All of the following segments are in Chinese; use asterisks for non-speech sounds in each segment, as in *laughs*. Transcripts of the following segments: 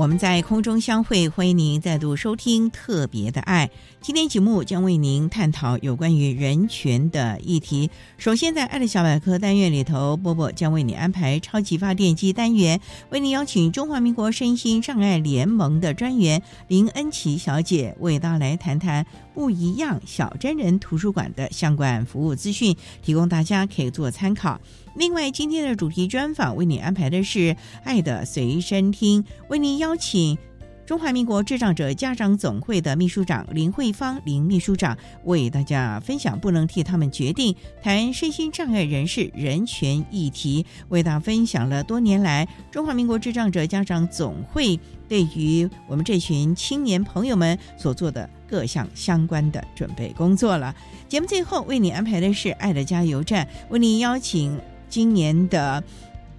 我们在空中相会，欢迎您再度收听特别的爱。今天节目将为您探讨有关于人权的议题。首先，在爱的小百科单元里头，波波将为你安排超级发电机单元，为您邀请中华民国身心障碍联盟的专员林恩琪小姐为大家来谈谈不一样小真人图书馆的相关服务资讯，提供大家可以做参考。另外，今天的主题专访为你安排的是《爱的随身听》，为您邀请中华民国智障者家长总会的秘书长林慧芳林秘书长为大家分享不能替他们决定谈身心障碍人士人权议题，为大家分享了多年来中华民国智障者家长总会对于我们这群青年朋友们所做的各项相关的准备工作了。节目最后为你安排的是《爱的加油站》，为你邀请。今年的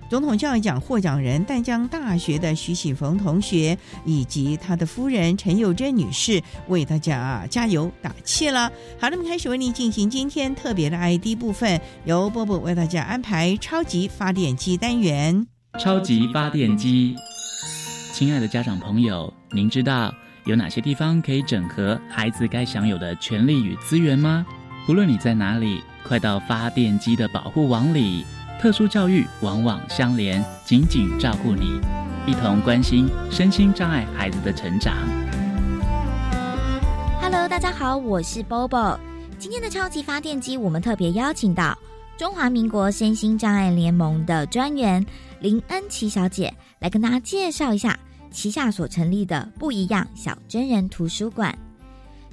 总统教育奖获奖人淡江大学的徐启逢同学以及他的夫人陈幼珍女士为大家加油打气了。好，那么开始为您进行今天特别的 ID 部分，由波波为大家安排超级发电机单元。超级发电机，亲爱的家长朋友，您知道有哪些地方可以整合孩子该享有的权利与资源吗？无论你在哪里，快到发电机的保护网里。特殊教育往往相连，紧紧照顾你，一同关心身心障碍孩子的成长。Hello，大家好，我是 Bobo。今天的超级发电机，我们特别邀请到中华民国身心障碍联盟的专员林恩琪小姐，来跟大家介绍一下旗下所成立的不一样小真人图书馆。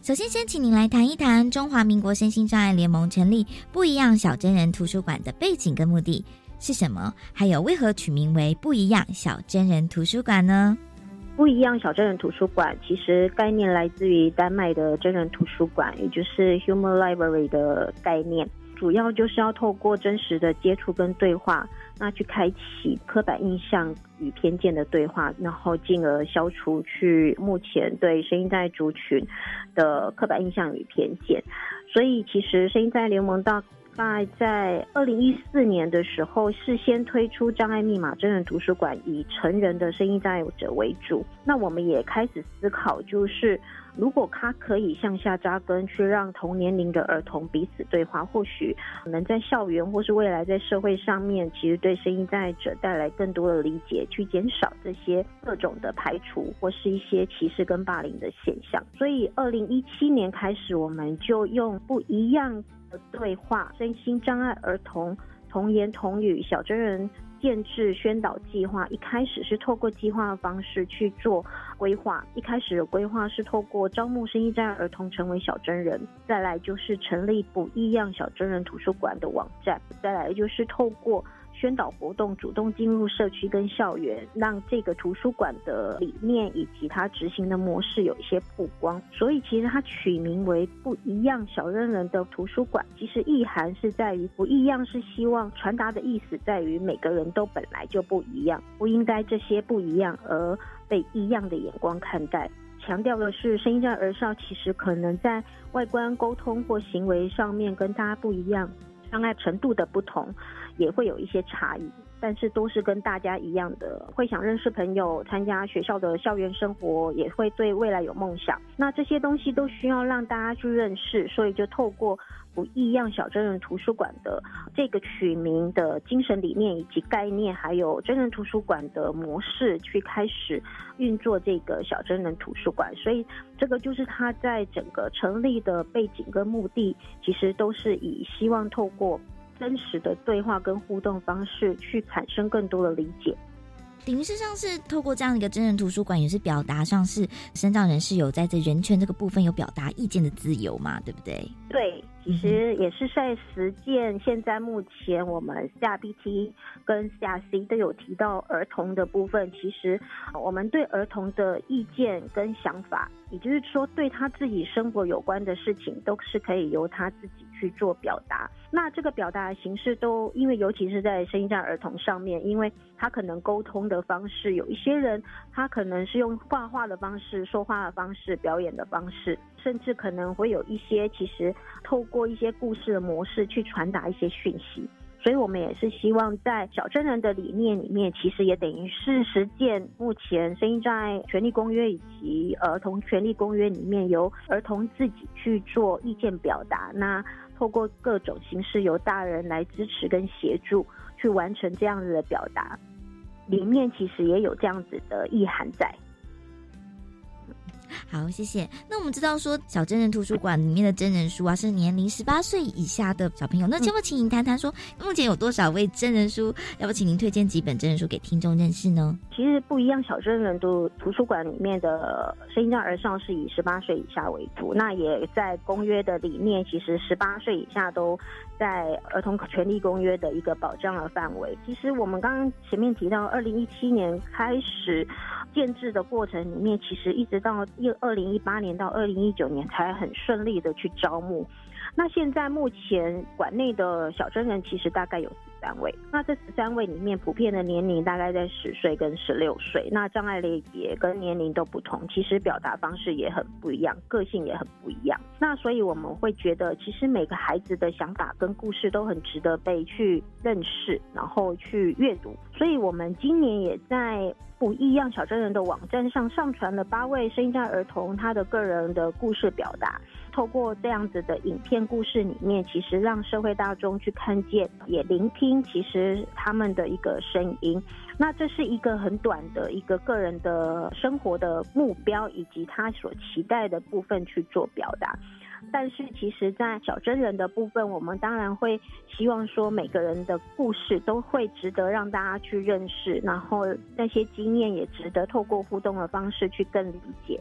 首先，先请您来谈一谈中华民国身心障碍联盟成立不一样小真人图书馆的背景跟目的是什么？还有为何取名为不一样小真人图书馆呢？不一样小真人图书馆其实概念来自于丹麦的真人图书馆，也就是 Human Library 的概念，主要就是要透过真实的接触跟对话。那去开启刻板印象与偏见的对话，然后进而消除去目前对声音在族群的刻板印象与偏见。所以，其实声音在联盟大概在二零一四年的时候，事先推出障碍密码真人图书馆，以成人的声音障碍者为主。那我们也开始思考，就是。如果他可以向下扎根，去让同年龄的儿童彼此对话，或许能在校园或是未来在社会上面，其实对声音障碍者带来更多的理解，去减少这些各种的排除或是一些歧视跟霸凌的现象。所以，二零一七年开始，我们就用不一样的对话，身心障碍儿童童言童语小真人。建制宣导计划一开始是透过计划的方式去做规划，一开始的规划是透过招募生意站儿童成为小真人，再来就是成立不一样小真人图书馆的网站，再来就是透过。宣导活动，主动进入社区跟校园，让这个图书馆的理念以及它执行的模式有一些曝光。所以其实它取名为“不一样小人人的图书馆”，其实意涵是在于不一样，是希望传达的意思在于每个人都本来就不一样，不应该这些不一样而被异样的眼光看待。强调的是，声音障儿少其实可能在外观、沟通或行为上面跟大家不一样，障碍程度的不同。也会有一些差异，但是都是跟大家一样的，会想认识朋友，参加学校的校园生活，也会对未来有梦想。那这些东西都需要让大家去认识，所以就透过不异样小真人图书馆的这个取名的精神理念以及概念，还有真人图书馆的模式，去开始运作这个小真人图书馆。所以这个就是它在整个成立的背景跟目的，其实都是以希望透过。真实的对话跟互动方式，去产生更多的理解。等于是像是透过这样一个真人图书馆，也是表达上是身障人士有在这人权这个部分有表达意见的自由嘛？对不对？对，其实也是在实践。现在目前我们 CRPT 跟 CRC 都有提到儿童的部分，其实我们对儿童的意见跟想法，也就是说对他自己生活有关的事情，都是可以由他自己。去做表达，那这个表达的形式都因为，尤其是在声音障儿童上面，因为他可能沟通的方式，有一些人他可能是用画画的方式、说话的方式、表演的方式，甚至可能会有一些其实透过一些故事的模式去传达一些讯息。所以，我们也是希望在小真人的理念里面，其实也等于是实践目前声音障碍权利公约以及儿童权利公约里面，由儿童自己去做意见表达。那透过各种形式，由大人来支持跟协助，去完成这样子的表达，里面其实也有这样子的意涵在。好，谢谢。那我们知道说，小真人图书馆里面的真人书啊，是年龄十八岁以下的小朋友。那要不请您谈谈说，目前有多少位真人书？要不请您推荐几本真人书给听众认识呢？其实不一样，小真人图图书馆里面的声音障儿上是以十八岁以下为主。那也在公约的里面，其实十八岁以下都在儿童权利公约的一个保障的范围。其实我们刚刚前面提到，二零一七年开始建制的过程里面，其实一直到一。二零一八年到二零一九年才很顺利的去招募，那现在目前馆内的小真人其实大概有三位，那这十三位里面普遍的年龄大概在十岁跟十六岁，那障碍类别跟年龄都不同，其实表达方式也很不一样，个性也很不一样。那所以我们会觉得，其实每个孩子的想法跟故事都很值得被去认识，然后去阅读。所以我们今年也在。不一样小真人的网站上上传了八位声音障儿童他的个人的故事表达，透过这样子的影片故事里面，其实让社会大众去看见，也聆听，其实他们的一个声音。那这是一个很短的一个个人的生活的目标，以及他所期待的部分去做表达。但是，其实，在小真人的部分，我们当然会希望说，每个人的故事都会值得让大家去认识，然后那些经验也值得透过互动的方式去更理解。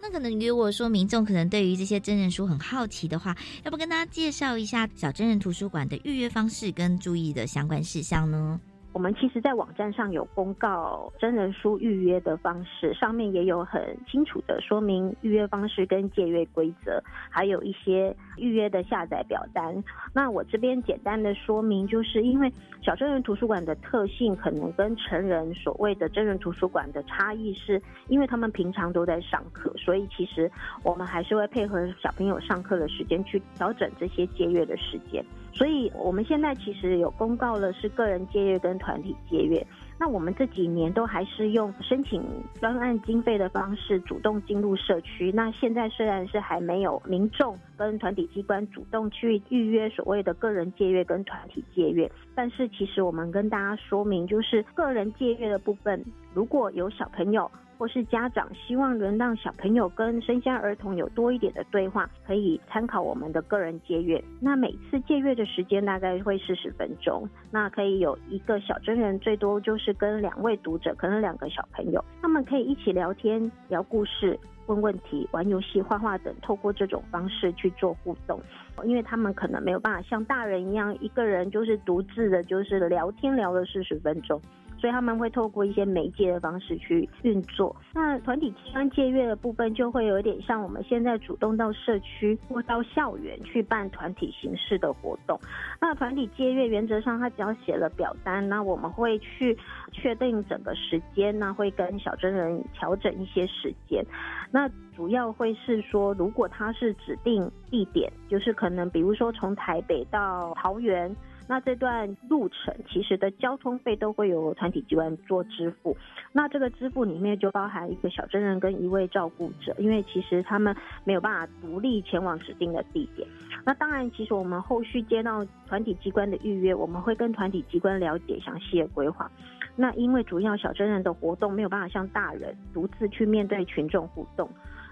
那可能如果说民众可能对于这些真人书很好奇的话，要不跟大家介绍一下小真人图书馆的预约方式跟注意的相关事项呢？我们其实，在网站上有公告真人书预约的方式，上面也有很清楚的说明预约方式跟借阅规则，还有一些预约的下载表单。那我这边简单的说明，就是因为小真人图书馆的特性，可能跟成人所谓的真人图书馆的差异，是因为他们平常都在上课，所以其实我们还是会配合小朋友上课的时间去调整这些借阅的时间。所以，我们现在其实有公告了，是个人借阅跟团体借阅。那我们这几年都还是用申请专案经费的方式，主动进入社区。那现在虽然是还没有民众跟团体机关主动去预约所谓的个人借阅跟团体借阅，但是其实我们跟大家说明，就是个人借阅的部分，如果有小朋友。或是家长希望能让小朋友跟生下儿童有多一点的对话，可以参考我们的个人借阅。那每次借阅的时间大概会四十分钟，那可以有一个小真人，最多就是跟两位读者，可能两个小朋友，他们可以一起聊天、聊故事、问问题、玩游戏、画画等，透过这种方式去做互动。因为他们可能没有办法像大人一样，一个人就是独自的，就是聊天聊了四十分钟。所以他们会透过一些媒介的方式去运作。那团体机关借阅的部分就会有点像我们现在主动到社区或到校园去办团体形式的活动。那团体借阅原则上，他只要写了表单，那我们会去确定整个时间，那会跟小真人调整一些时间。那主要会是说，如果他是指定地点，就是可能比如说从台北到桃园。那这段路程其实的交通费都会由团体机关做支付。那这个支付里面就包含一个小真人跟一位照顾者，因为其实他们没有办法独立前往指定的地点。那当然，其实我们后续接到团体机关的预约，我们会跟团体机关了解详细的规划。那因为主要小真人的活动没有办法像大人独自去面对群众互动，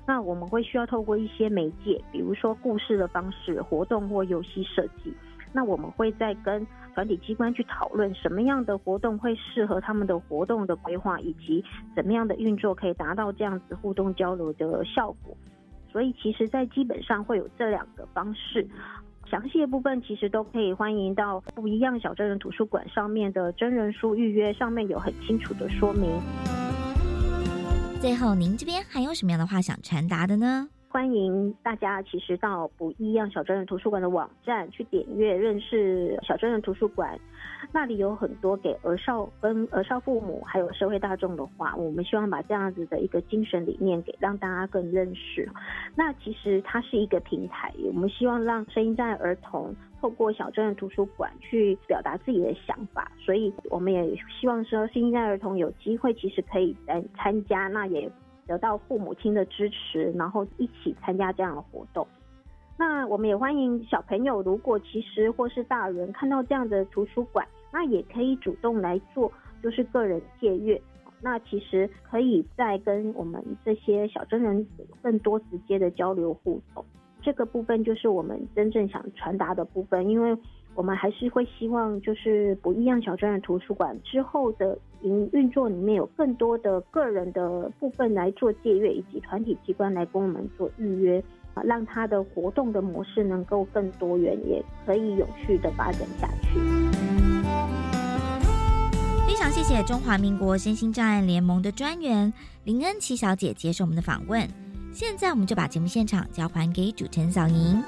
那我们会需要透过一些媒介，比如说故事的方式、活动或游戏设计。那我们会再跟团体机关去讨论什么样的活动会适合他们的活动的规划，以及怎么样的运作可以达到这样子互动交流的效果。所以其实，在基本上会有这两个方式。详细的部分其实都可以欢迎到不一样小真人图书馆上面的真人书预约，上面有很清楚的说明。最后，您这边还有什么样的话想传达的呢？欢迎大家其实到不一样小真人图书馆的网站去点阅认识小真人图书馆，那里有很多给儿少跟儿少父母还有社会大众的话，我们希望把这样子的一个精神理念给让大家更认识。那其实它是一个平台，我们希望让声音在儿童透过小真人图书馆去表达自己的想法，所以我们也希望说声音障碍儿童有机会其实可以来参加，那也。得到父母亲的支持，然后一起参加这样的活动。那我们也欢迎小朋友，如果其实或是大人看到这样的图书馆，那也可以主动来做，就是个人借阅。那其实可以再跟我们这些小真人更多直接的交流互动。这个部分就是我们真正想传达的部分，因为。我们还是会希望，就是不一样小专人图书馆之后的营运作里面有更多的个人的部分来做借阅，以及团体机关来跟我们做预约，啊，让它的活动的模式能够更多元，也可以有序的发展下去。非常谢谢中华民国身心障碍联盟的专员林恩琪小姐接受我们的访问。现在我们就把节目现场交还给主持人小莹。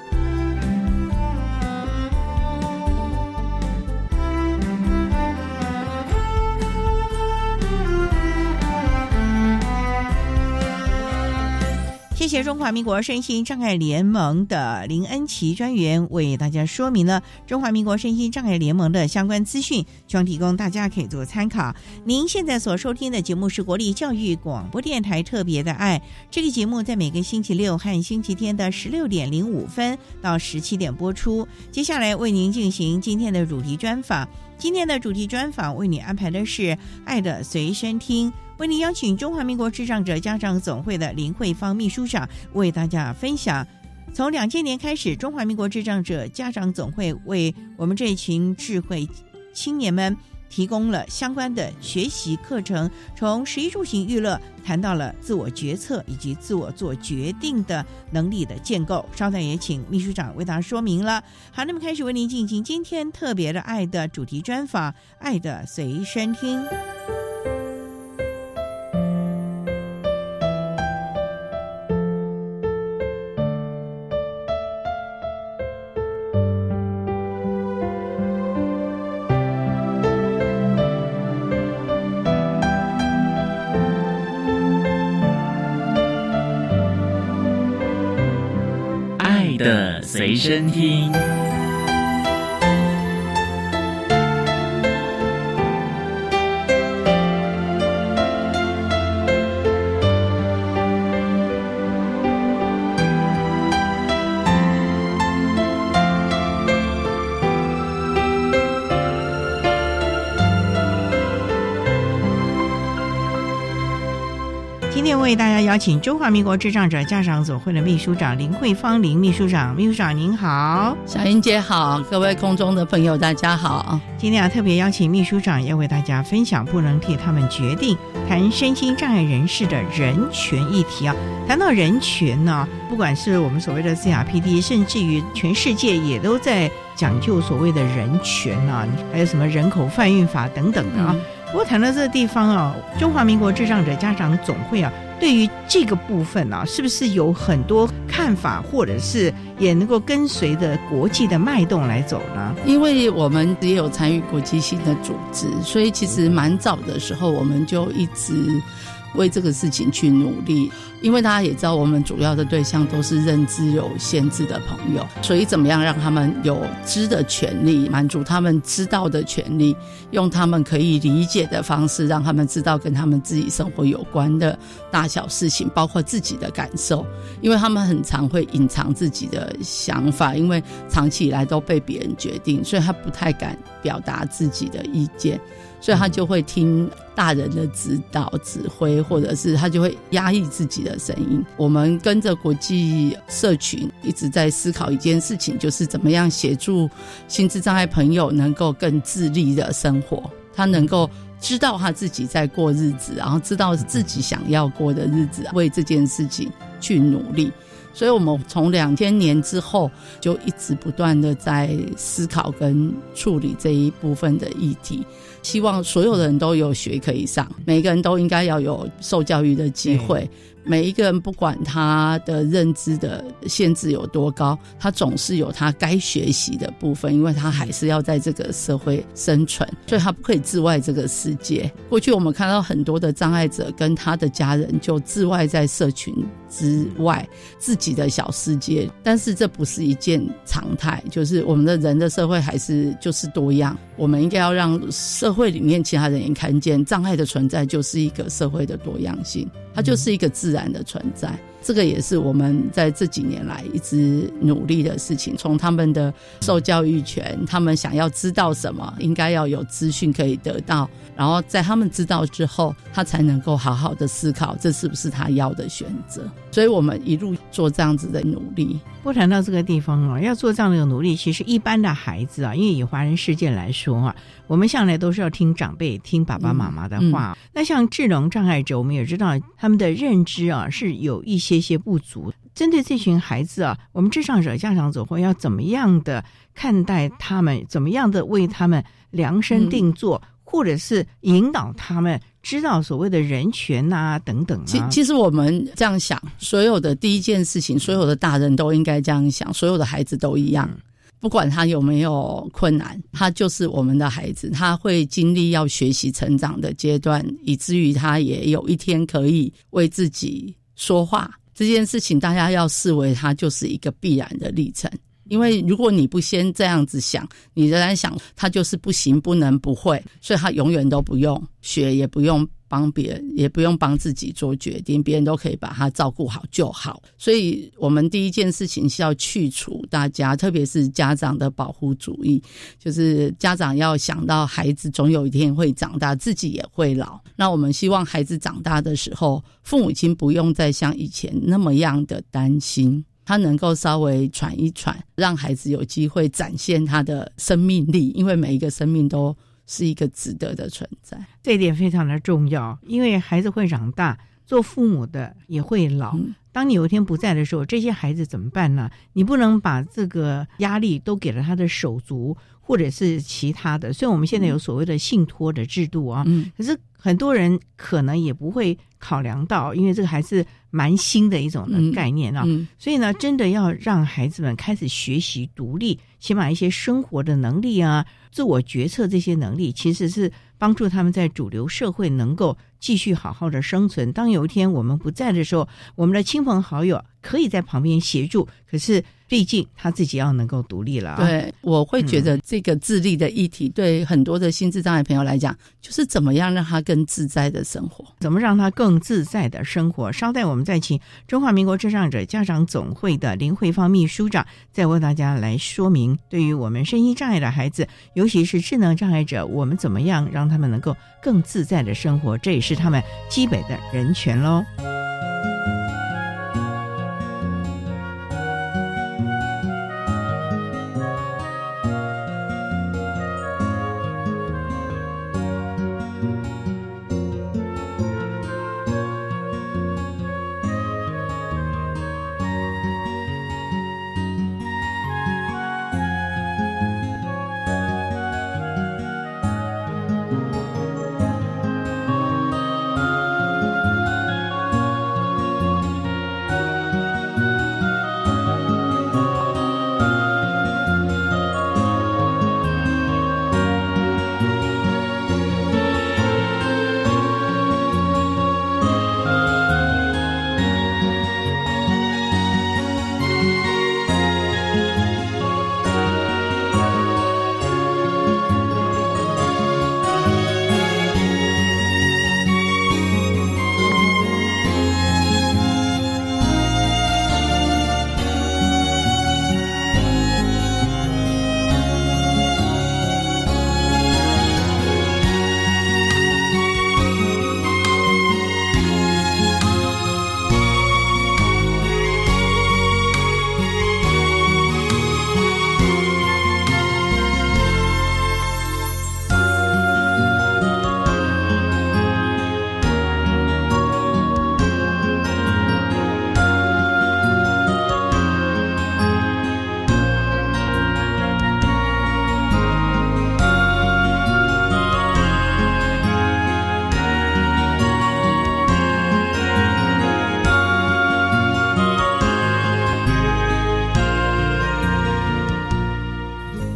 谢谢中华民国身心障碍联盟的林恩琪专员为大家说明了中华民国身心障碍联盟的相关资讯，希望提供大家可以做参考。您现在所收听的节目是国立教育广播电台特别的爱，这个节目在每个星期六和星期天的十六点零五分到十七点播出。接下来为您进行今天的主题专访，今天的主题专访为你安排的是《爱的随身听》。为您邀请中华民国智障者家长总会的林慧芳秘书长为大家分享，从两千年开始，中华民国智障者家长总会为我们这群智慧青年们提供了相关的学习课程，从食衣住行娱乐谈到了自我决策以及自我做决定的能力的建构。稍待也请秘书长为大家说明了。好，那么开始为您进行今天特别的爱的主题专访，《爱的随身听》。的随身听。为大家邀请中华民国智障者家长总会的秘书长林慧芳林秘书长，秘书长您好，小英姐好，各位空中的朋友大家好。今天啊特别邀请秘书长要为大家分享不能替他们决定，谈身心障碍人士的人权议题啊。谈到人权呢，不管是我们所谓的 CRPD，甚至于全世界也都在讲究所谓的人权啊，还有什么人口贩运法等等的啊。不过谈到这个地方啊，中华民国智障者家长总会啊。对于这个部分啊，是不是有很多看法，或者是也能够跟随着国际的脉动来走呢？因为我们也有参与国际性的组织，所以其实蛮早的时候，我们就一直为这个事情去努力。因为大家也知道，我们主要的对象都是认知有限制的朋友，所以怎么样让他们有知的权利，满足他们知道的权利，用他们可以理解的方式，让他们知道跟他们自己生活有关的大小事情，包括自己的感受，因为他们很常会隐藏自己的想法，因为长期以来都被别人决定，所以他不太敢表达自己的意见。所以他就会听大人的指导、指挥，或者是他就会压抑自己的声音。我们跟着国际社群一直在思考一件事情，就是怎么样协助心智障碍朋友能够更自立的生活。他能够知道他自己在过日子，然后知道自己想要过的日子，为这件事情去努力。所以，我们从两千年之后就一直不断的在思考跟处理这一部分的议题，希望所有的人都有学可以上，每个人都应该要有受教育的机会。每一个人不管他的认知的限制有多高，他总是有他该学习的部分，因为他还是要在这个社会生存，所以他不可以自外这个世界。过去我们看到很多的障碍者跟他的家人就自外在社群之外自己的小世界，但是这不是一件常态，就是我们的人的社会还是就是多样，我们应该要让社会里面其他人也看见障碍的存在就是一个社会的多样性。它就是一个自然的存在，这个也是我们在这几年来一直努力的事情。从他们的受教育权，他们想要知道什么，应该要有资讯可以得到，然后在他们知道之后，他才能够好好的思考这是不是他要的选择。所以我们一路做这样子的努力。不谈到这个地方啊，要做这样的努力，其实一般的孩子啊，因为以华人世界来说啊。我们向来都是要听长辈、听爸爸妈妈的话。那像智能障碍者，我们也知道他们的认知啊是有一些些不足。针对这群孩子啊，我们智障者家长总会要怎么样的看待他们？怎么样的为他们量身定做，或者是引导他们知道所谓的人权啊等等？其其实我们这样想，所有的第一件事情，所有的大人都应该这样想，所有的孩子都一样。不管他有没有困难，他就是我们的孩子，他会经历要学习成长的阶段，以至于他也有一天可以为自己说话。这件事情大家要视为他就是一个必然的历程，因为如果你不先这样子想，你仍然想他就是不行、不能、不会，所以他永远都不用学，也不用。帮别人也不用帮自己做决定，别人都可以把他照顾好就好。所以，我们第一件事情是要去除大家，特别是家长的保护主义，就是家长要想到孩子总有一天会长大，自己也会老。那我们希望孩子长大的时候，父母亲不用再像以前那么样的担心，他能够稍微喘一喘，让孩子有机会展现他的生命力，因为每一个生命都。是一个值得的存在，这一点非常的重要。因为孩子会长大，做父母的也会老。当你有一天不在的时候，这些孩子怎么办呢？你不能把这个压力都给了他的手足或者是其他的。虽然我们现在有所谓的信托的制度啊，可是很多人可能也不会考量到，因为这个还是蛮新的一种的概念啊。所以呢，真的要让孩子们开始学习独立，起码一些生活的能力啊。自我决策这些能力，其实是帮助他们在主流社会能够继续好好的生存。当有一天我们不在的时候，我们的亲朋好友可以在旁边协助。可是。毕竟他自己要能够独立了。对，我会觉得这个自立的议题，对很多的心智障碍朋友来讲，就是怎么样让他更自在的生活，怎么让他更自在的生活。稍待，我们再请中华民国智障者家长总会的林慧芳秘书长，再为大家来说明，对于我们身心障碍的孩子，尤其是智能障碍者，我们怎么样让他们能够更自在的生活，这也是他们基本的人权喽。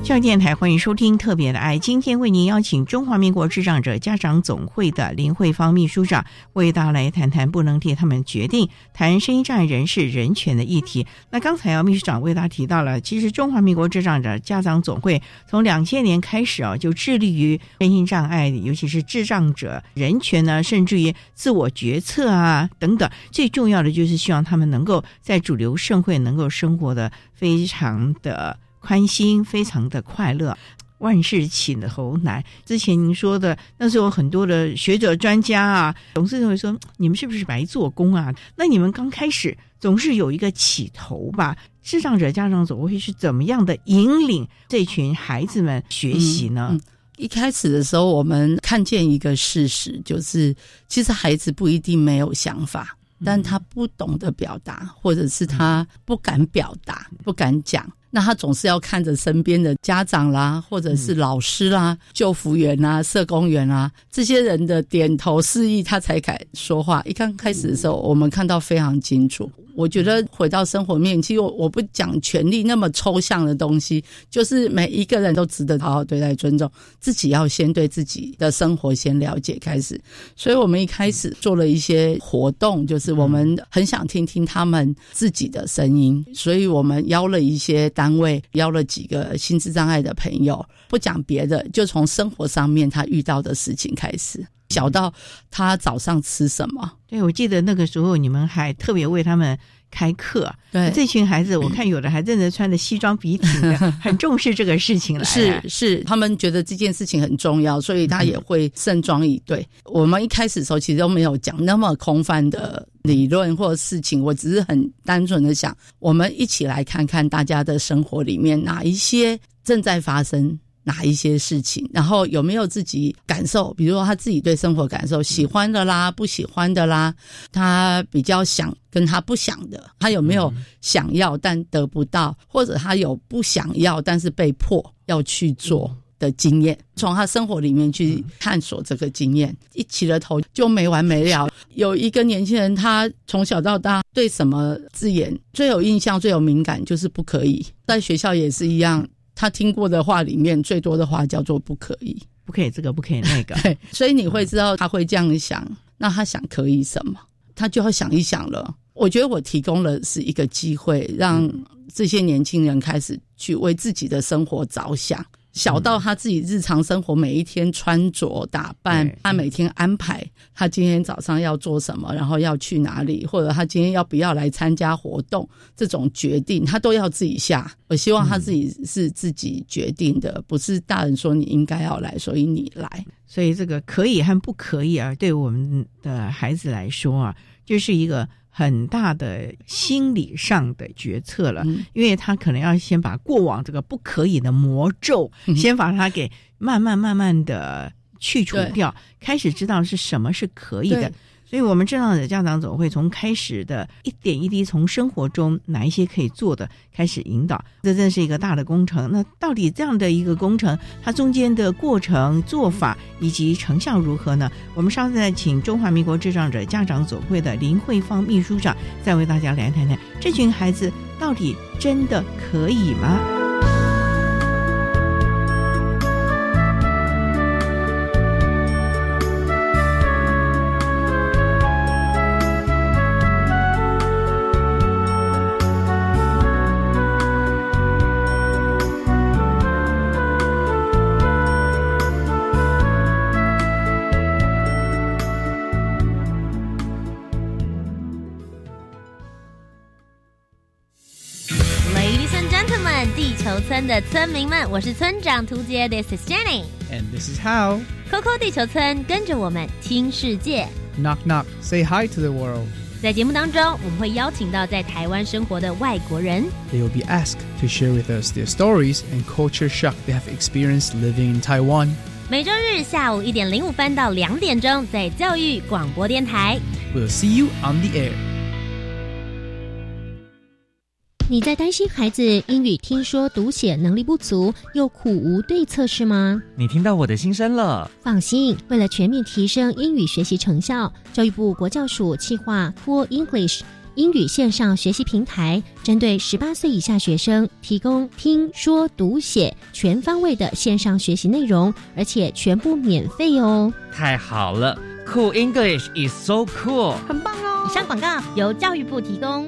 教育电台欢迎收听《特别的爱》，今天为您邀请中华民国智障者家长总会的林慧芳秘书长为大家来谈谈不能替他们决定谈声音障碍人士人权的议题。那刚才啊，秘书长为大家提到了，其实中华民国智障者家长总会从两千年开始啊，就致力于身心障碍，尤其是智障者人权呢，甚至于自我决策啊等等。最重要的就是希望他们能够在主流社会能够生活的非常的。宽心，非常的快乐。万事起头难，之前您说的，那时候很多的学者专家啊，总是认为说你们是不是白做工啊？那你们刚开始总是有一个起头吧？智障者家长总会是怎么样的引领这群孩子们学习呢？一开始的时候，我们看见一个事实，就是其实孩子不一定没有想法，但他不懂得表达，或者是他不敢表达，不敢讲。那他总是要看着身边的家长啦，或者是老师啦、救护员啊、社工员啊这些人的点头示意，他才敢说话。一刚开始的时候，我们看到非常清楚。我觉得回到生活面，其实我我不讲权利那么抽象的东西，就是每一个人都值得好好对待、尊重。自己要先对自己的生活先了解开始。所以我们一开始做了一些活动，就是我们很想听听他们自己的声音，所以我们邀了一些单位，邀了几个心智障碍的朋友，不讲别的，就从生活上面他遇到的事情开始。小到他早上吃什么？对，我记得那个时候你们还特别为他们开课。对，这群孩子，*clears throat* 我看有的还真的穿的西装笔挺的，*laughs* 很重视这个事情了。是是，他们觉得这件事情很重要，所以他也会盛装以对。我们一开始的时候其实都没有讲那么空泛的理论或事情，我只是很单纯的想，我们一起来看看大家的生活里面哪一些正在发生。哪一些事情，然后有没有自己感受？比如说他自己对生活感受，喜欢的啦，不喜欢的啦，他比较想跟他不想的，他有没有想要但得不到，或者他有不想要但是被迫要去做的经验？从他生活里面去探索这个经验，一起了头就没完没了。有一个年轻人，他从小到大对什么字眼最有印象、最有敏感，就是不可以。在学校也是一样。他听过的话里面最多的话叫做“不可以，不可以这个，不可以那个”。*laughs* 对，所以你会知道他会这样想。那他想可以什么？他就要想一想了。我觉得我提供了是一个机会，让这些年轻人开始去为自己的生活着想。小到他自己日常生活每一天穿着打扮，他每天安排他今天早上要做什么，然后要去哪里，或者他今天要不要来参加活动，这种决定他都要自己下。我希望他自己是自己决定的，不是大人说你应该要来，所以你来。所以这个可以和不可以啊，对我们的孩子来说啊，就是一个。很大的心理上的决策了，因为他可能要先把过往这个不可以的魔咒，先把它给慢慢慢慢的去除掉，开始知道是什么是可以的。所以，我们正道的家长总会从开始的一点一滴，从生活中哪一些可以做的开始引导，这真是一个大的工程。那到底这样的一个工程，它中间的过程、做法以及成效如何呢？我们稍后再请中华民国智障者家长总会的林慧芳秘书长，再为大家来谈谈这群孩子到底真的可以吗？的村民们，我是村长图杰，This is Jenny，and this is How。Coco 地球村，跟着我们听世界。Knock knock, say hi to the world。在节目当中，我们会邀请到在台湾生活的外国人。They will be asked to share with us their stories and culture shock they have experienced living in Taiwan。每周日下午一点零五分到两点钟，在教育广播电台。We'll see you on the air。 你在担心孩子英语听说读写能力不足，又苦无对策是吗？你听到我的心声了。放心，为了全面提升英语学习成效，教育部国教署计划 Cool English。英语线上学习平台，针对十八岁以下学生提供听说读写全方位的线上学习内容，而且全部免费哦。太好了，Cool English is so cool。很棒哦！以上广告由教育部提供。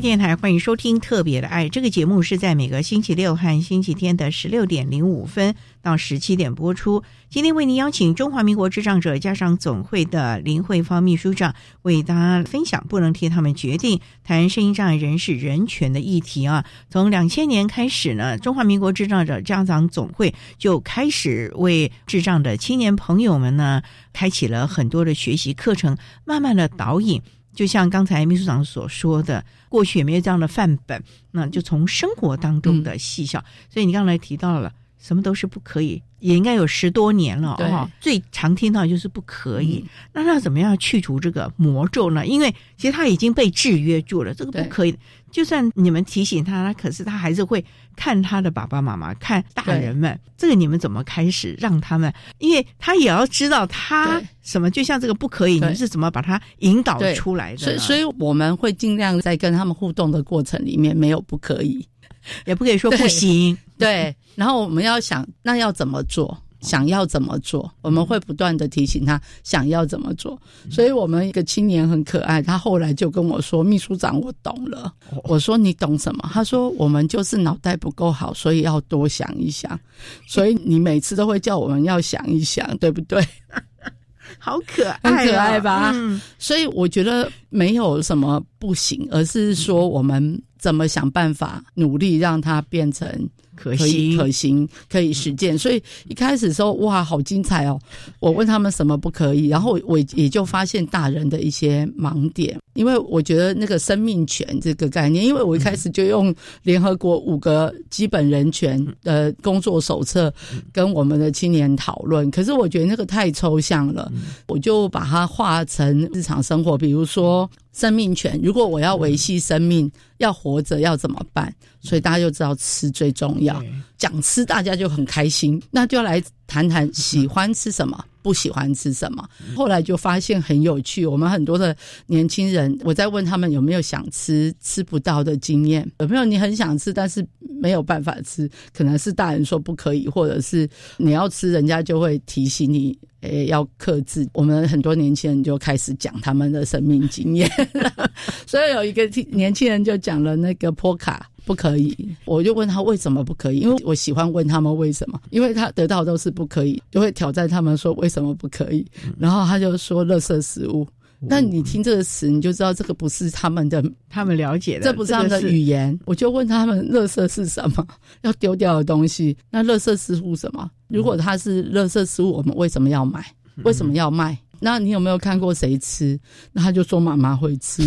电台欢迎收听《特别的爱》这个节目，是在每个星期六和星期天的十六点零五分到十七点播出。今天为您邀请中华民国智障者家长总会的林慧芳秘书长为大家分享“不能替他们决定”谈声音障碍人士人权的议题啊。从两千年开始呢，中华民国智障者家长总会就开始为智障的青年朋友们呢，开启了很多的学习课程，慢慢的导引。就像刚才秘书长所说的，过去也没有这样的范本，那就从生活当中的细小。所以你刚才提到了，什么都是不可以，也应该有十多年了哦。最常听到就是不可以，那要怎么样去除这个魔咒呢？因为其实他已经被制约住了，这个不可以。就算你们提醒他，可是他还是会看他的爸爸妈妈，看大人们。这个你们怎么开始让他们？因为他也要知道他什么，就像这个不可以，你是怎么把他引导出来的？所以，所以我们会尽量在跟他们互动的过程里面，没有不可以，*laughs* 也不可以说不行。对，然后我们要想，那要怎么做？想要怎么做，我们会不断的提醒他想要怎么做。所以，我们一个青年很可爱，他后来就跟我说：“秘书长，我懂了。”我说：“你懂什么？”他说：“我们就是脑袋不够好，所以要多想一想。所以你每次都会叫我们要想一想，对不对？” *laughs* 好可爱，很可爱吧？所以我觉得没有什么不行，而是说我们怎么想办法努力让它变成。可行、可行、可以实践，所以一开始说哇，好精彩哦！我问他们什么不可以，然后我也就发现大人的一些盲点。因为我觉得那个生命权这个概念，因为我一开始就用联合国五个基本人权的工作手册跟我们的青年讨论，可是我觉得那个太抽象了，我就把它化成日常生活，比如说。生命权，如果我要维系生命，要活着要怎么办？所以大家就知道吃最重要。讲吃，大家就很开心。那就来谈谈喜欢吃什么，不喜欢吃什么。后来就发现很有趣，我们很多的年轻人，我在问他们有没有想吃吃不到的经验，有没有你很想吃，但是没有办法吃，可能是大人说不可以，或者是你要吃，人家就会提醒你。诶，要克制。我们很多年轻人就开始讲他们的生命经验，*laughs* 所以有一个年轻人就讲了那个波卡不可以，我就问他为什么不可以，因为我喜欢问他们为什么，因为他得到都是不可以，就会挑战他们说为什么不可以，然后他就说垃圾食物。那你听这个词，你就知道这个不是他们的，他们了解的，这不是他们的语言。我就问他们，垃圾是什么？要丢掉的东西。那垃圾食物什么？如果它是垃圾食物，我们为什么要买？为什么要卖？那你有没有看过谁吃？那他就说妈妈会吃，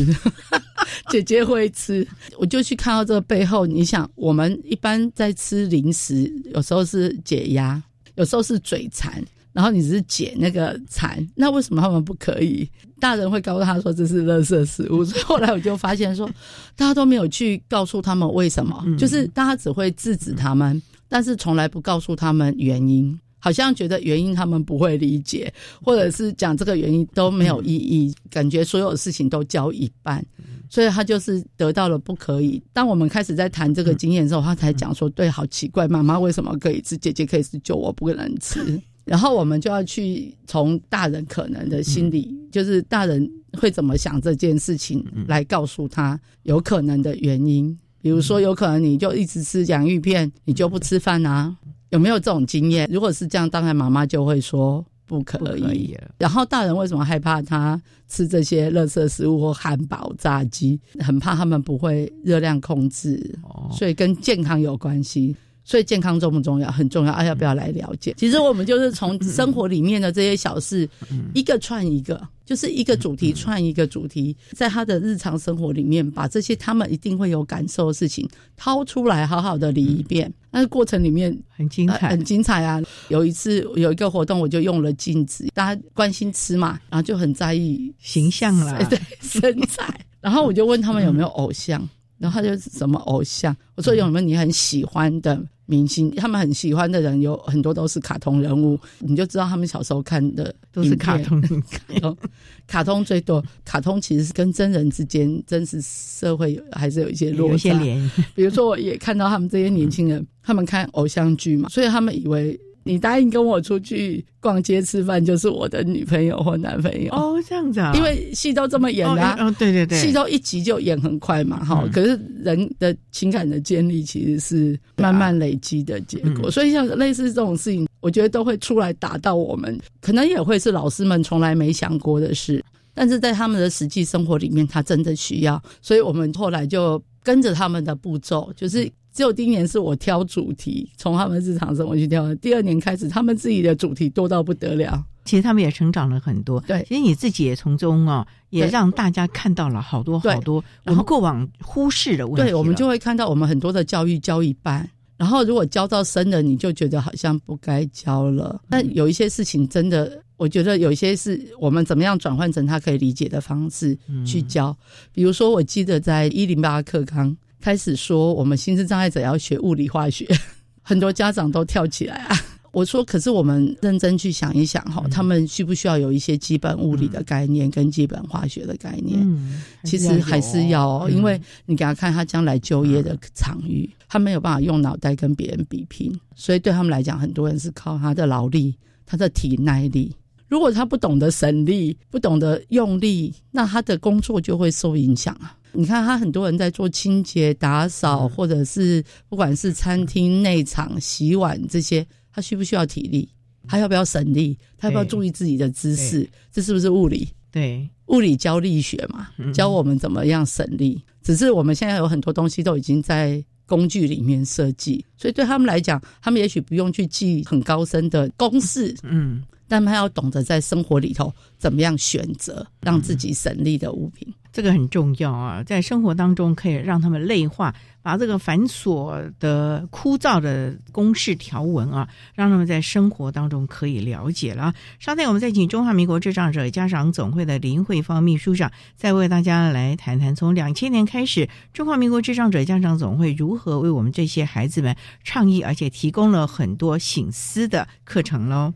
*laughs* 姐姐会吃。我就去看到这个背后，你想，我们一般在吃零食，有时候是解压，有时候是嘴馋。然后你只是解那个馋，那为什么他们不可以？大人会告诉他说这是垃圾食物。所以后来我就发现说，大家都没有去告诉他们为什么，就是大家只会制止他们，但是从来不告诉他们原因。好像觉得原因他们不会理解，或者是讲这个原因都没有意义，感觉所有事情都交一半，所以他就是得到了不可以。当我们开始在谈这个经验之后，他才讲说：“对，好奇怪，妈妈为什么可以吃，姐姐可以吃，就我不能吃。*laughs* ”然后我们就要去从大人可能的心理，就是大人会怎么想这件事情，来告诉他有可能的原因。比如说，有可能你就一直吃洋芋片，你就不吃饭啊？有没有这种经验？如果是这样，当然妈妈就会说不可以。然后大人为什么害怕他吃这些垃圾食物或汉堡、炸鸡？很怕他们不会热量控制，所以跟健康有关系。所以健康重不重要？很重要啊！要不要来了解？其实我们就是从生活里面的这些小事，一个串一个，就是一个主题串一个主题，在他的日常生活里面，把这些他们一定会有感受的事情掏出来，好好的理一遍。那过程里面很精彩，很精彩啊！有一次有一个活动，我就用了镜子，大家关心吃嘛，然后就很在意形象了，对身材。然后我就问他们有没有偶像，然后他就什么偶像？我说有没有你很喜欢的？明星他们很喜欢的人有很多都是卡通人物，你就知道他们小时候看的都是卡通，卡通最多。卡通其实是跟真人之间真实社会还是有一些落差。比如说，我也看到他们这些年轻人，他们看偶像剧嘛，所以他们以为。你答应跟我出去逛街吃饭，就是我的女朋友或男朋友哦，这样子啊？因为戏都这么演的，哦，对对对，戏都一集就演很快嘛，哈。可是人的情感的建立其实是慢慢累积的结果，所以像类似这种事情，我觉得都会出来打到我们，可能也会是老师们从来没想过的事，但是在他们的实际生活里面，他真的需要，所以我们后来就跟着他们的步骤，就是。只有第一年是我挑主题，从他们日常生活去挑。第二年开始，他们自己的主题多到不得了。其实他们也成长了很多。对，其实你自己也从中啊，也让大家看到了好多好多我们过往忽视的问题。对，我们就会看到我们很多的教育教一半，然后如果教到深了，你就觉得好像不该教了。但有一些事情真的，我觉得有一些是我们怎么样转换成他可以理解的方式去教。比如说，我记得在一零八课纲。开始说我们心智障碍者要学物理化学，*laughs* 很多家长都跳起来啊！我说，可是我们认真去想一想哈，他们需不需要有一些基本物理的概念跟基本化学的概念？其实还是要，因为你给他看他将来就业的场域，他没有办法用脑袋跟别人比拼，所以对他们来讲，很多人是靠他的劳力、他的体耐力。如果他不懂得省力、不懂得用力，那他的工作就会受影响啊。你看，他很多人在做清洁、打扫，或者是不管是餐厅内场洗碗这些，他需不需要体力？他要不要省力？他要不要注意自己的姿势？这是不是物理？对，物理教力学嘛，教我们怎么样省力。只是我们现在有很多东西都已经在工具里面设计，所以对他们来讲，他们也许不用去记很高深的公式，嗯，但他要懂得在生活里头怎么样选择让自己省力的物品。这个很重要啊，在生活当中可以让他们内化，把这个繁琐的、枯燥的公式条文啊，让他们在生活当中可以了解了。稍待，我们再请中华民国智障者家长总会的林慧芳秘书长，再为大家来谈谈，从两千年开始，中华民国智障者家长总会如何为我们这些孩子们倡议，而且提供了很多醒思的课程喽。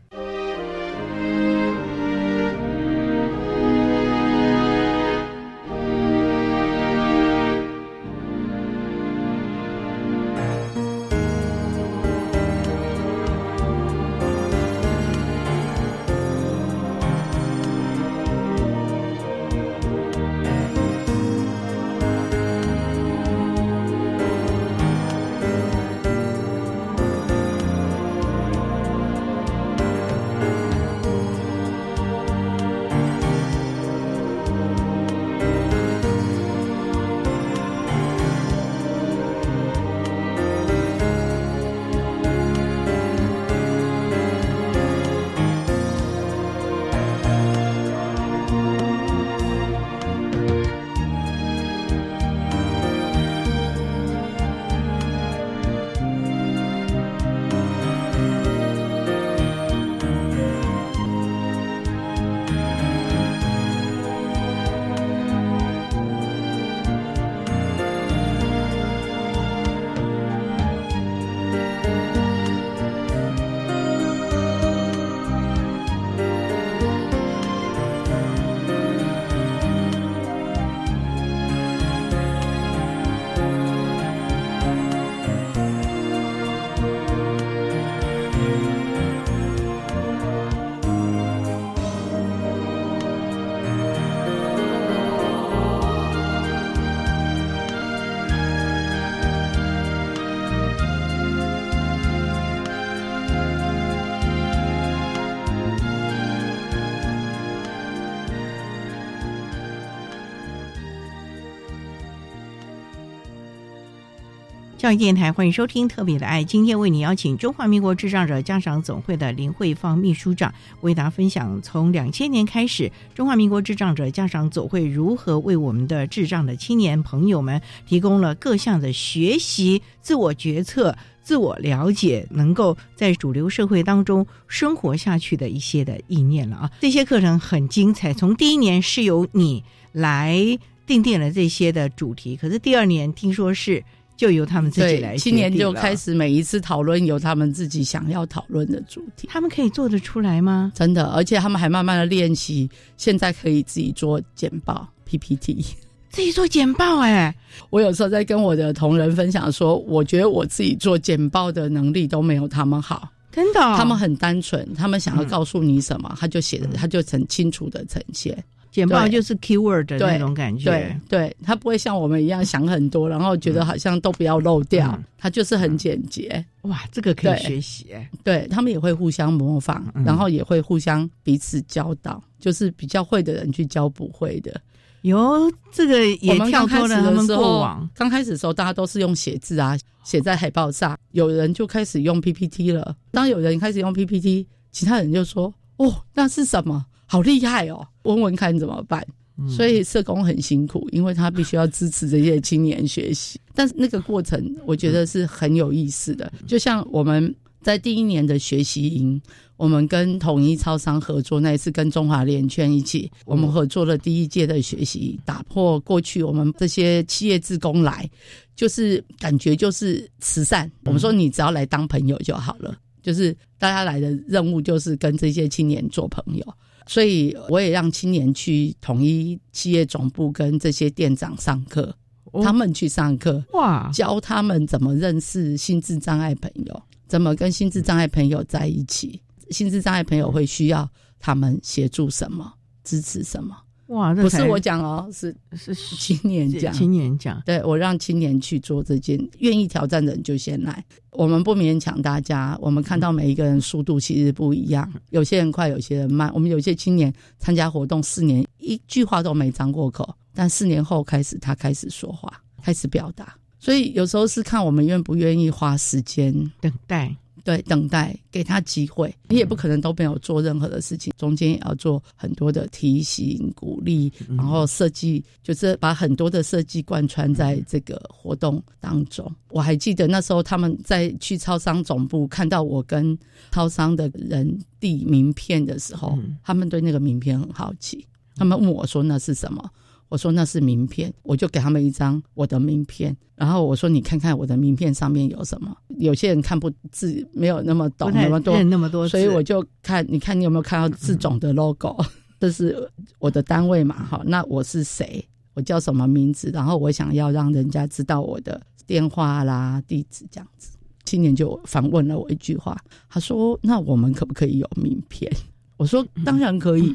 教育电台欢迎收听《特别的爱》，今天为你邀请中华民国智障者家长总会的林慧芳秘书长为大家分享，从两千年开始，中华民国智障者家长总会如何为我们的智障的青年朋友们提供了各项的学习、自我决策、自我了解，能够在主流社会当中生活下去的一些的意念了啊！这些课程很精彩，从第一年是由你来定定了这些的主题，可是第二年听说是。就由他们自己来。今年就开始每一次讨论由他们自己想要讨论的主题。他们可以做得出来吗？真的，而且他们还慢慢的练习，现在可以自己做简报 PPT，自己做简报。哎，我有时候在跟我的同仁分享说，我觉得我自己做简报的能力都没有他们好。真的，他们很单纯，他们想要告诉你什么，他就写的，他就很清楚的呈现。简报就是 keyword 的那种感觉，对，对他不会像我们一样想很多，然后觉得好像都不要漏掉，他就是很简洁。哇，这个可以学习，对他们也会互相模仿，然后也会互相彼此教导，就是比较会的人去教不会的。有这个也跳脱了他们过往。刚开始的时候，大家都是用写字啊，写在海报上，有人就开始用 PPT 了。当有人开始用 PPT，其他人就说：“哦，那是什么？”好厉害哦！问问看怎么办？所以社工很辛苦，因为他必须要支持这些青年学习。但是那个过程，我觉得是很有意思的。就像我们在第一年的学习营，我们跟统一超商合作，那一次跟中华联圈一起，我们合作了第一届的学习，打破过去我们这些企业职工来，就是感觉就是慈善。我们说你只要来当朋友就好了，就是大家来的任务就是跟这些青年做朋友。所以我也让青年去统一企业总部跟这些店长上课，他们去上课，哇，教他们怎么认识心智障碍朋友，怎么跟心智障碍朋友在一起，心智障碍朋友会需要他们协助什么，支持什么。哇，不是我讲哦，是是青年讲，青年讲，对我让青年去做这件，愿意挑战的人就先来，我们不勉强大家，我们看到每一个人速度其实不一样，有些人快，有些人慢。我们有些青年参加活动四年，一句话都没张过口，但四年后开始他开始说话，开始表达，所以有时候是看我们愿不愿意花时间。等待。对，等待给他机会，你也不可能都没有做任何的事情，中间也要做很多的提醒、鼓励，然后设计，就是把很多的设计贯穿在这个活动当中。我还记得那时候他们在去超商总部看到我跟超商的人递名片的时候，他们对那个名片很好奇，他们问我说那是什么。我说那是名片，我就给他们一张我的名片，然后我说你看看我的名片上面有什么。有些人看不字没有那么懂那么多那么多，所以我就看你看你有没有看到字总的 logo，这是我的单位嘛？哈，那我是谁？我叫什么名字？然后我想要让人家知道我的电话啦、地址这样子。青年就反问了我一句话，他说：“那我们可不可以有名片？”我说：“当然可以，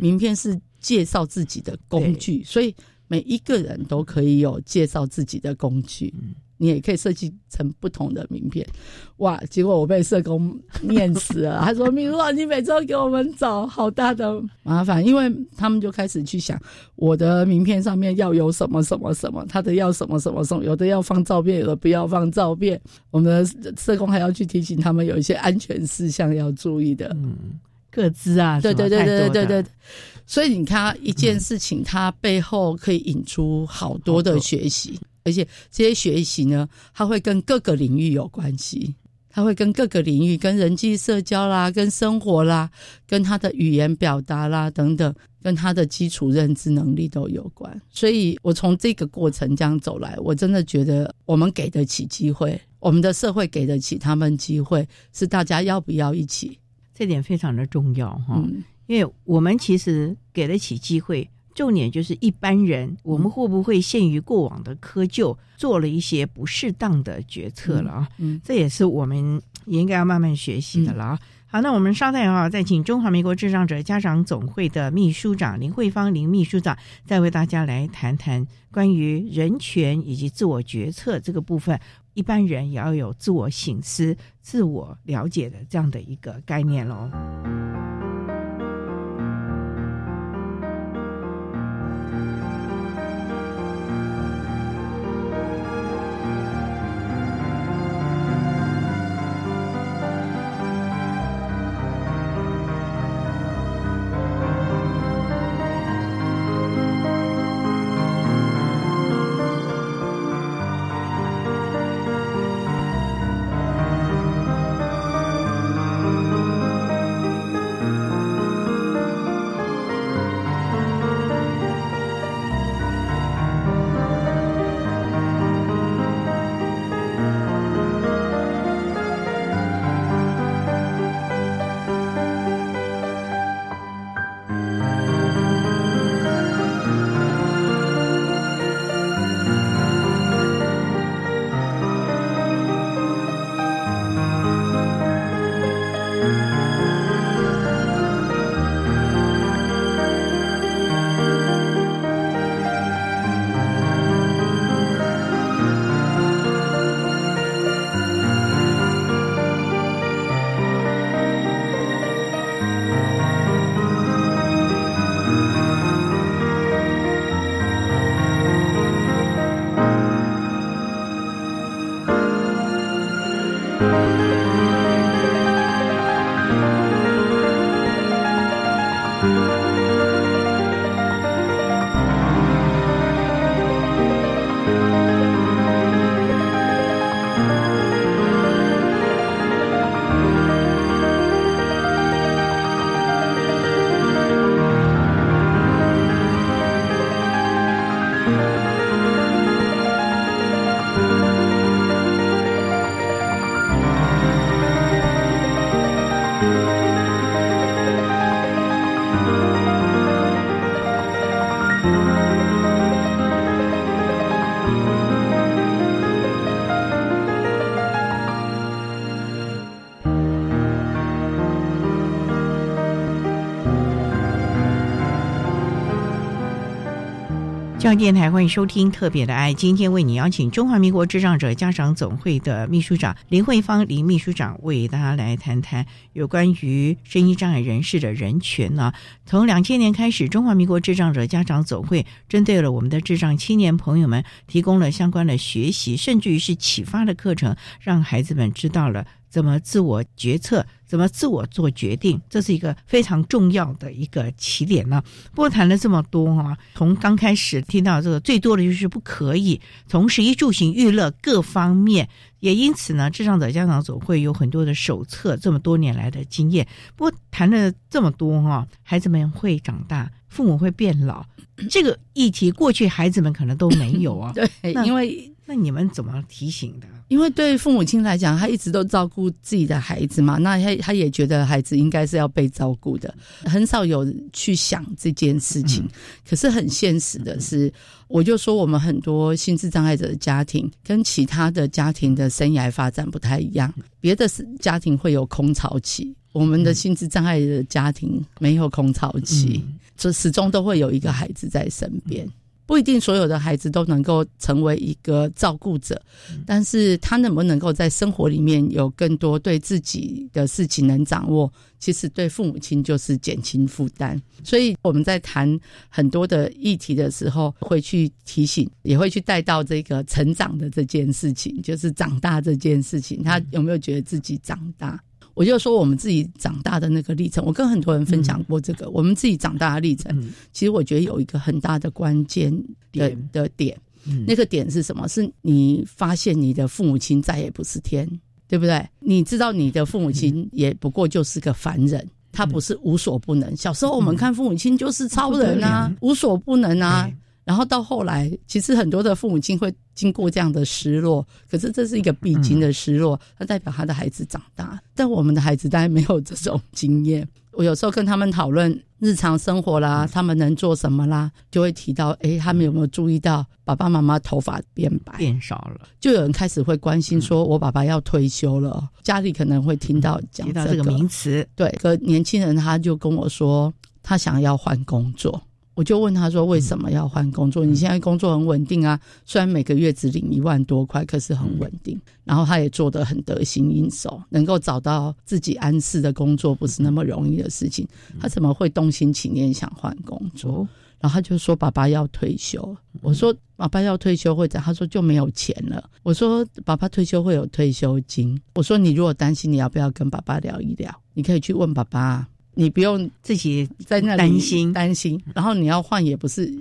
名片是。”介绍自己的工具，所以每一个人都可以有介绍自己的工具。你也可以设计成不同的名片。哇！结果我被社工念死了。他说：“明若，你每周给我们找好大的麻烦，因为他们就开始去想我的名片上面要有什么什么什么，他的要什么什么什么，有的要放照片，有的不要放照片。我们的社工还要去提醒他们有一些安全事项要注意的。”嗯。各自啊，对对对对对对，所以你看一件事情，它背后可以引出好多的学习，而且这些学习呢，它会跟各个领域有关系，它会跟各个领域，跟人际社交啦，跟生活啦，跟他的语言表达啦等等，跟他的基础认知能力都有关。所以我从这个过程这样走来，我真的觉得我们给得起机会，我们的社会给得起他们机会，是大家要不要一起？这点非常的重要哈，因为我们其实给得起机会，重点就是一般人，我们会不会陷于过往的窠臼，做了一些不适当的决策了啊？嗯，这也是我们也应该要慢慢学习的了啊。好，那我们稍待啊，再请中华民国智障者家长总会的秘书长林慧芳林秘书长，再为大家来谈谈关于人权以及自我决策这个部分。一般人也要有自我醒思、自我了解的这样的一个概念喽。教育电台欢迎收听《特别的爱》，今天为你邀请中华民国智障者家长总会的秘书长林慧芳林秘书长为大家来谈谈有关于声音障碍人士的人权呢。从两千年开始，中华民国智障者家长总会针对了我们的智障青年朋友们，提供了相关的学习，甚至于是启发的课程，让孩子们知道了。怎么自我决策？怎么自我做决定？这是一个非常重要的一个起点呢。不过谈了这么多哈，从刚开始听到这个最多的就是不可以从食衣住行娱乐各方面，也因此呢，智障者家长总会有很多的手册，这么多年来的经验。不过谈了这么多哈，孩子们会长大，父母会变老，这个议题过去孩子们可能都没有啊。*laughs* 对，因为。那你们怎么提醒的？因为对父母亲来讲，他一直都照顾自己的孩子嘛，那他他也觉得孩子应该是要被照顾的，很少有去想这件事情。可是很现实的是，我就说我们很多心智障碍者的家庭跟其他的家庭的生涯发展不太一样，别的家庭会有空巢期，我们的心智障碍的家庭没有空巢期，就始终都会有一个孩子在身边。不一定所有的孩子都能够成为一个照顾者，但是他能不能够在生活里面有更多对自己的事情能掌握，其实对父母亲就是减轻负担。所以我们在谈很多的议题的时候，会去提醒，也会去带到这个成长的这件事情，就是长大这件事情，他有没有觉得自己长大？我就说我们自己长大的那个历程，我跟很多人分享过这个，我们自己长大的历程。其实我觉得有一个很大的关键的的点，那个点是什么？是你发现你的父母亲再也不是天，对不对？你知道你的父母亲也不过就是个凡人，他不是无所不能。小时候我们看父母亲就是超人啊，无所不能啊。然后到后来，其实很多的父母亲会经过这样的失落，可是这是一个必经的失落，它代表他的孩子长大。但我们的孩子当然没有这种经验。我有时候跟他们讨论日常生活啦，他们能做什么啦，就会提到，哎，他们有没有注意到爸爸妈妈头发变白、变少了？就有人开始会关心，说我爸爸要退休了，家里可能会听到讲这个名词。对，个年轻人他就跟我说，他想要换工作。我就问他说：“为什么要换工作？你现在工作很稳定啊，虽然每个月只领一万多块，可是很稳定。然后他也做得很得心应手，能够找到自己安适的工作不是那么容易的事情。他怎么会动心起念想换工作？然后他就说：爸爸要退休。我说：爸爸要退休会怎？他说就没有钱了。我说：爸爸退休会有退休金。我说：你如果担心，你要不要跟爸爸聊一聊？你可以去问爸爸。”你不用自己在那担心担心，然后你要换也不是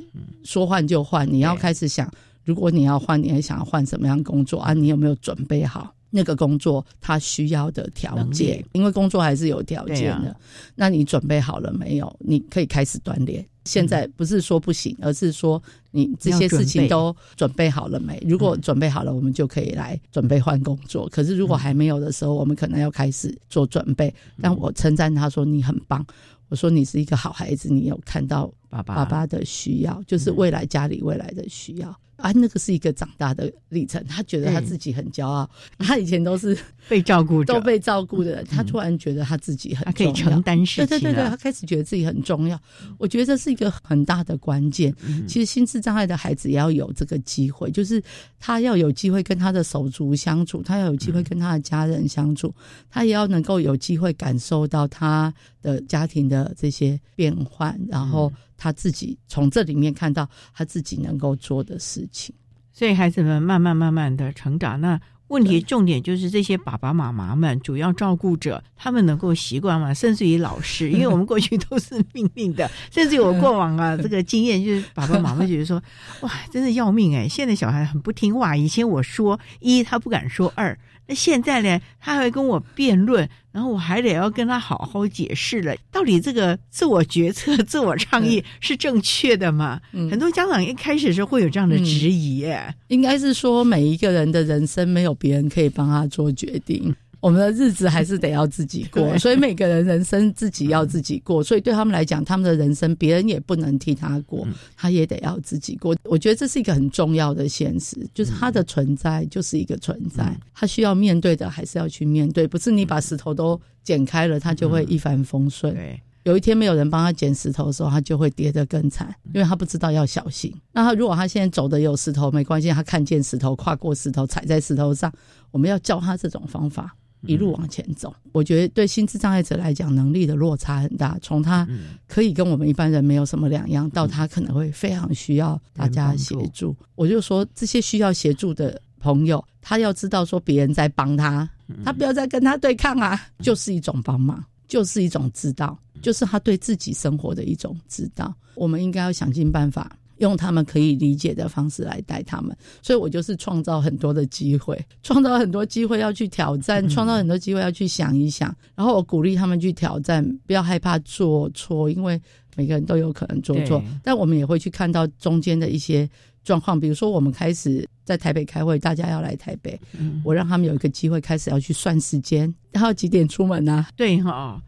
说换就换，你要开始想，如果你要换，你还想要换什么样工作啊？你有没有准备好那个工作他需要的条件？因为工作还是有条件的，那你准备好了没有？你可以开始锻炼。现在不是说不行，而是说你这些事情都准备好了没？如果准备好了，我们就可以来准备换工作。可是如果还没有的时候，我们可能要开始做准备。但我称赞他说你很棒，我说你是一个好孩子，你有看到爸爸爸爸的需要，就是未来家里未来的需要。啊，那个是一个长大的历程。他觉得他自己很骄傲，他以前都是 *laughs* 被照顾、都被照顾的人。他突然觉得他自己很可以承担事情，对对对对，他开始觉得自己很重要。我觉得这是一个很大的关键。其实心智障碍的孩子也要有这个机会，就是他要有机会跟他的手足相处，他要有机会跟他的家人相处，他也要能够有机会感受到他的家庭的这些变换，然后。他自己从这里面看到他自己能够做的事情，所以孩子们慢慢慢慢的成长。那问题重点就是这些爸爸妈妈们，主要照顾者，他们能够习惯吗？甚至于老师，因为我们过去都是命令的，甚至于我过往啊，这个经验就是爸爸妈妈觉得说，哇，真的要命哎！现在小孩很不听话，以前我说一，他不敢说二。那现在呢？他还跟我辩论，然后我还得要跟他好好解释了，到底这个自我决策、*laughs* 自我倡议是正确的吗？很多家长一开始是会有这样的质疑，耶。应该是说每一个人的人生没有别人可以帮他做决定。我们的日子还是得要自己过，*laughs* 所以每个人人生自己要自己过。所以对他们来讲，他们的人生别人也不能替他过，他也得要自己过。我觉得这是一个很重要的现实，就是他的存在就是一个存在，他需要面对的还是要去面对，不是你把石头都剪开了，他就会一帆风顺。对，有一天没有人帮他捡石头的时候，他就会跌得更惨，因为他不知道要小心。那他如果他现在走的有石头没关系，他看见石头跨过石头踩在石头上，我们要教他这种方法一路往前走。我觉得对心智障碍者来讲，能力的落差很大，从他可以跟我们一般人没有什么两样，到他可能会非常需要大家协助。我就说这些需要协助的朋友，他要知道说别人在帮他，他不要再跟他对抗啊，就是一种帮忙。就是一种知道，就是他对自己生活的一种知道。我们应该要想尽办法，用他们可以理解的方式来带他们。所以我就是创造很多的机会，创造很多机会要去挑战，创造很多机会要去想一想。然后我鼓励他们去挑战，不要害怕做错，因为每个人都有可能做错。但我们也会去看到中间的一些状况，比如说我们开始在台北开会，大家要来台北，我让他们有一个机会开始要去算时间，然后几点出门啊？对哈。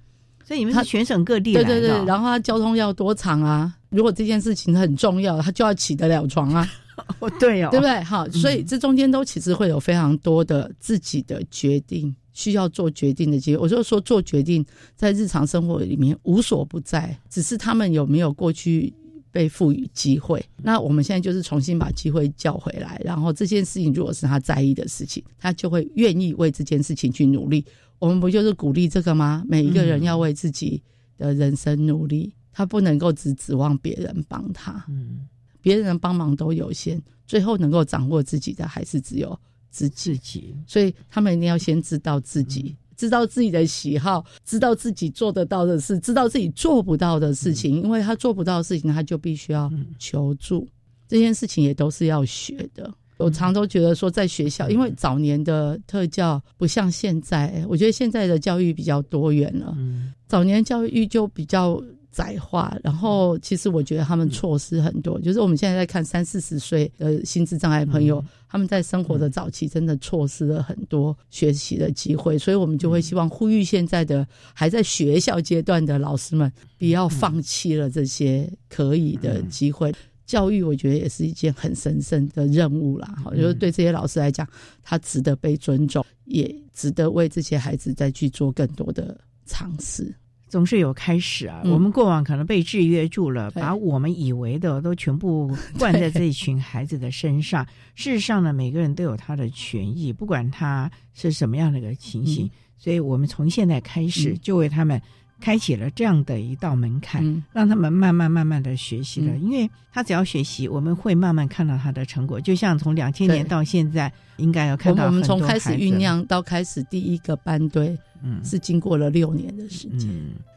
所以你们是全省各地对对对，然后他交通要多长啊？如果这件事情很重要，他就要起得了床啊。*laughs* 哦，对哦，对不对？好，所以这中间都其实会有非常多的自己的决定，需要做决定的机会。我就说做决定在日常生活里面无所不在，只是他们有没有过去被赋予机会。那我们现在就是重新把机会叫回来，然后这件事情如果是他在意的事情，他就会愿意为这件事情去努力。我们不就是鼓励这个吗？每一个人要为自己的人生努力，他不能够只指望别人帮他。嗯，别人的帮忙都有限，最后能够掌握自己的还是只有自己。所以他们一定要先知道自己，知道自己的喜好，知道自己做得到的事，知道自己做不到的事情。因为他做不到的事情，他就必须要求助。这件事情也都是要学的。我常都觉得说，在学校，因为早年的特教不像现在，我觉得现在的教育比较多元了。嗯，早年教育就比较窄化，然后其实我觉得他们错失很多。就是我们现在在看三四十岁的心智障碍朋友，他们在生活的早期真的错失了很多学习的机会，所以我们就会希望呼吁现在的还在学校阶段的老师们，不要放弃了这些可以的机会。教育我觉得也是一件很神圣的任务啦，哈，就是对这些老师来讲，他值得被尊重，也值得为这些孩子再去做更多的尝试。总是有开始啊，我们过往可能被制约住了，把我们以为的都全部灌在这一群孩子的身上。*laughs* 事实上呢，每个人都有他的权益，不管他是什么样的一个情形，所以我们从现在开始就为他们。开启了这样的一道门槛，让他们慢慢慢慢的学习了。因为他只要学习，我们会慢慢看到他的成果。就像从两千年到现在，应该要看到我们从开始酝酿到开始第一个班队，嗯，是经过了六年的时间。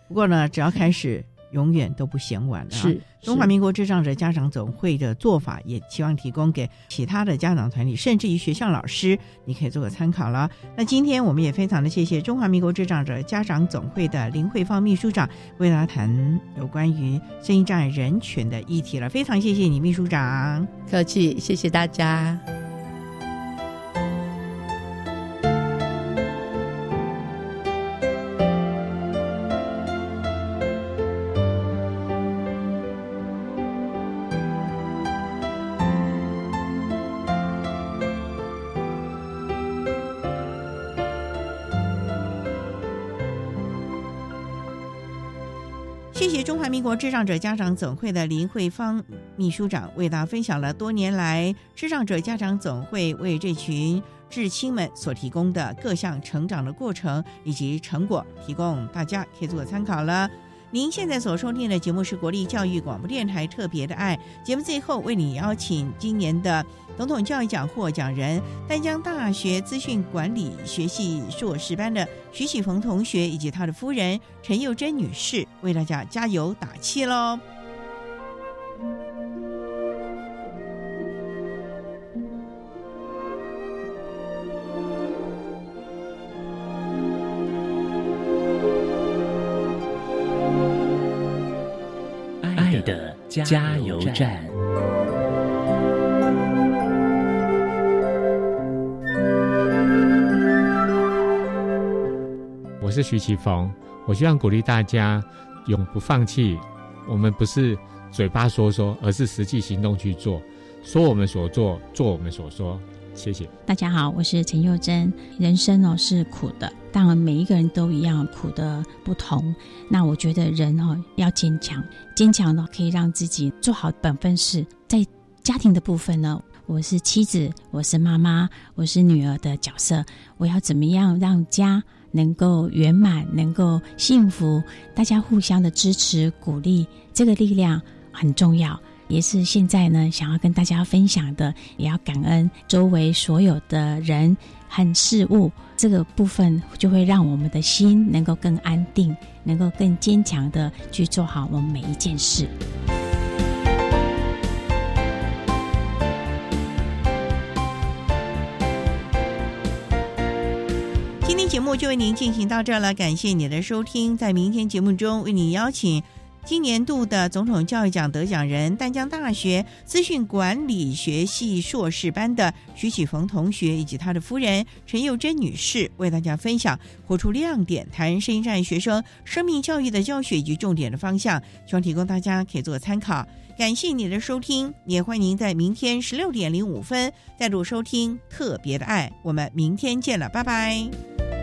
不过呢，只要开始。永远都不嫌晚了。是中华民国智障者家长总会的做法，也希望提供给其他的家长团体，甚至于学校老师，你可以做个参考了。那今天我们也非常的谢谢中华民国智障者家长总会的林慧芳秘书长，为大家谈有关于声音障碍人权的议题了。非常谢谢你，秘书长，客气，谢谢大家。智障者家长总会的林慧芳秘书长为大家分享了多年来智障者家长总会为这群至亲们所提供的各项成长的过程以及成果，提供大家可以做参考了。您现在所收听的节目是国立教育广播电台特别的爱节目，最后为你邀请今年的。总统教育奖获奖人，丹江大学资讯管理学系硕士班的徐启峰同学以及他的夫人陈幼珍女士，为大家加油打气喽！加油站。我是徐奇峰，我希望鼓励大家永不放弃。我们不是嘴巴说说，而是实际行动去做。说我们所做，做我们所说。谢谢。大家好，我是陈幼珍。人生哦是苦的，当然每一个人都一样，苦的不同。那我觉得人哦要坚强，坚强呢可以让自己做好本分事。在家庭的部分呢，我是妻子，我是妈妈，我是女儿的角色。我要怎么样让家能够圆满，能够幸福？大家互相的支持鼓励，这个力量很重要。也是现在呢，想要跟大家分享的，也要感恩周围所有的人和事物，这个部分就会让我们的心能够更安定，能够更坚强的去做好我们每一件事。今天节目就为您进行到这儿了，感谢你的收听，在明天节目中为你邀请。今年度的总统教育奖得奖人，淡江大学资讯管理学系硕士班的徐启逢同学，以及他的夫人陈幼珍女士，为大家分享活出亮点，谈声音障碍学生生命教育的教学以及重点的方向，希望提供大家可以做参考。感谢你的收听，也欢迎您在明天十六点零五分再度收听特别的爱。我们明天见了，拜拜。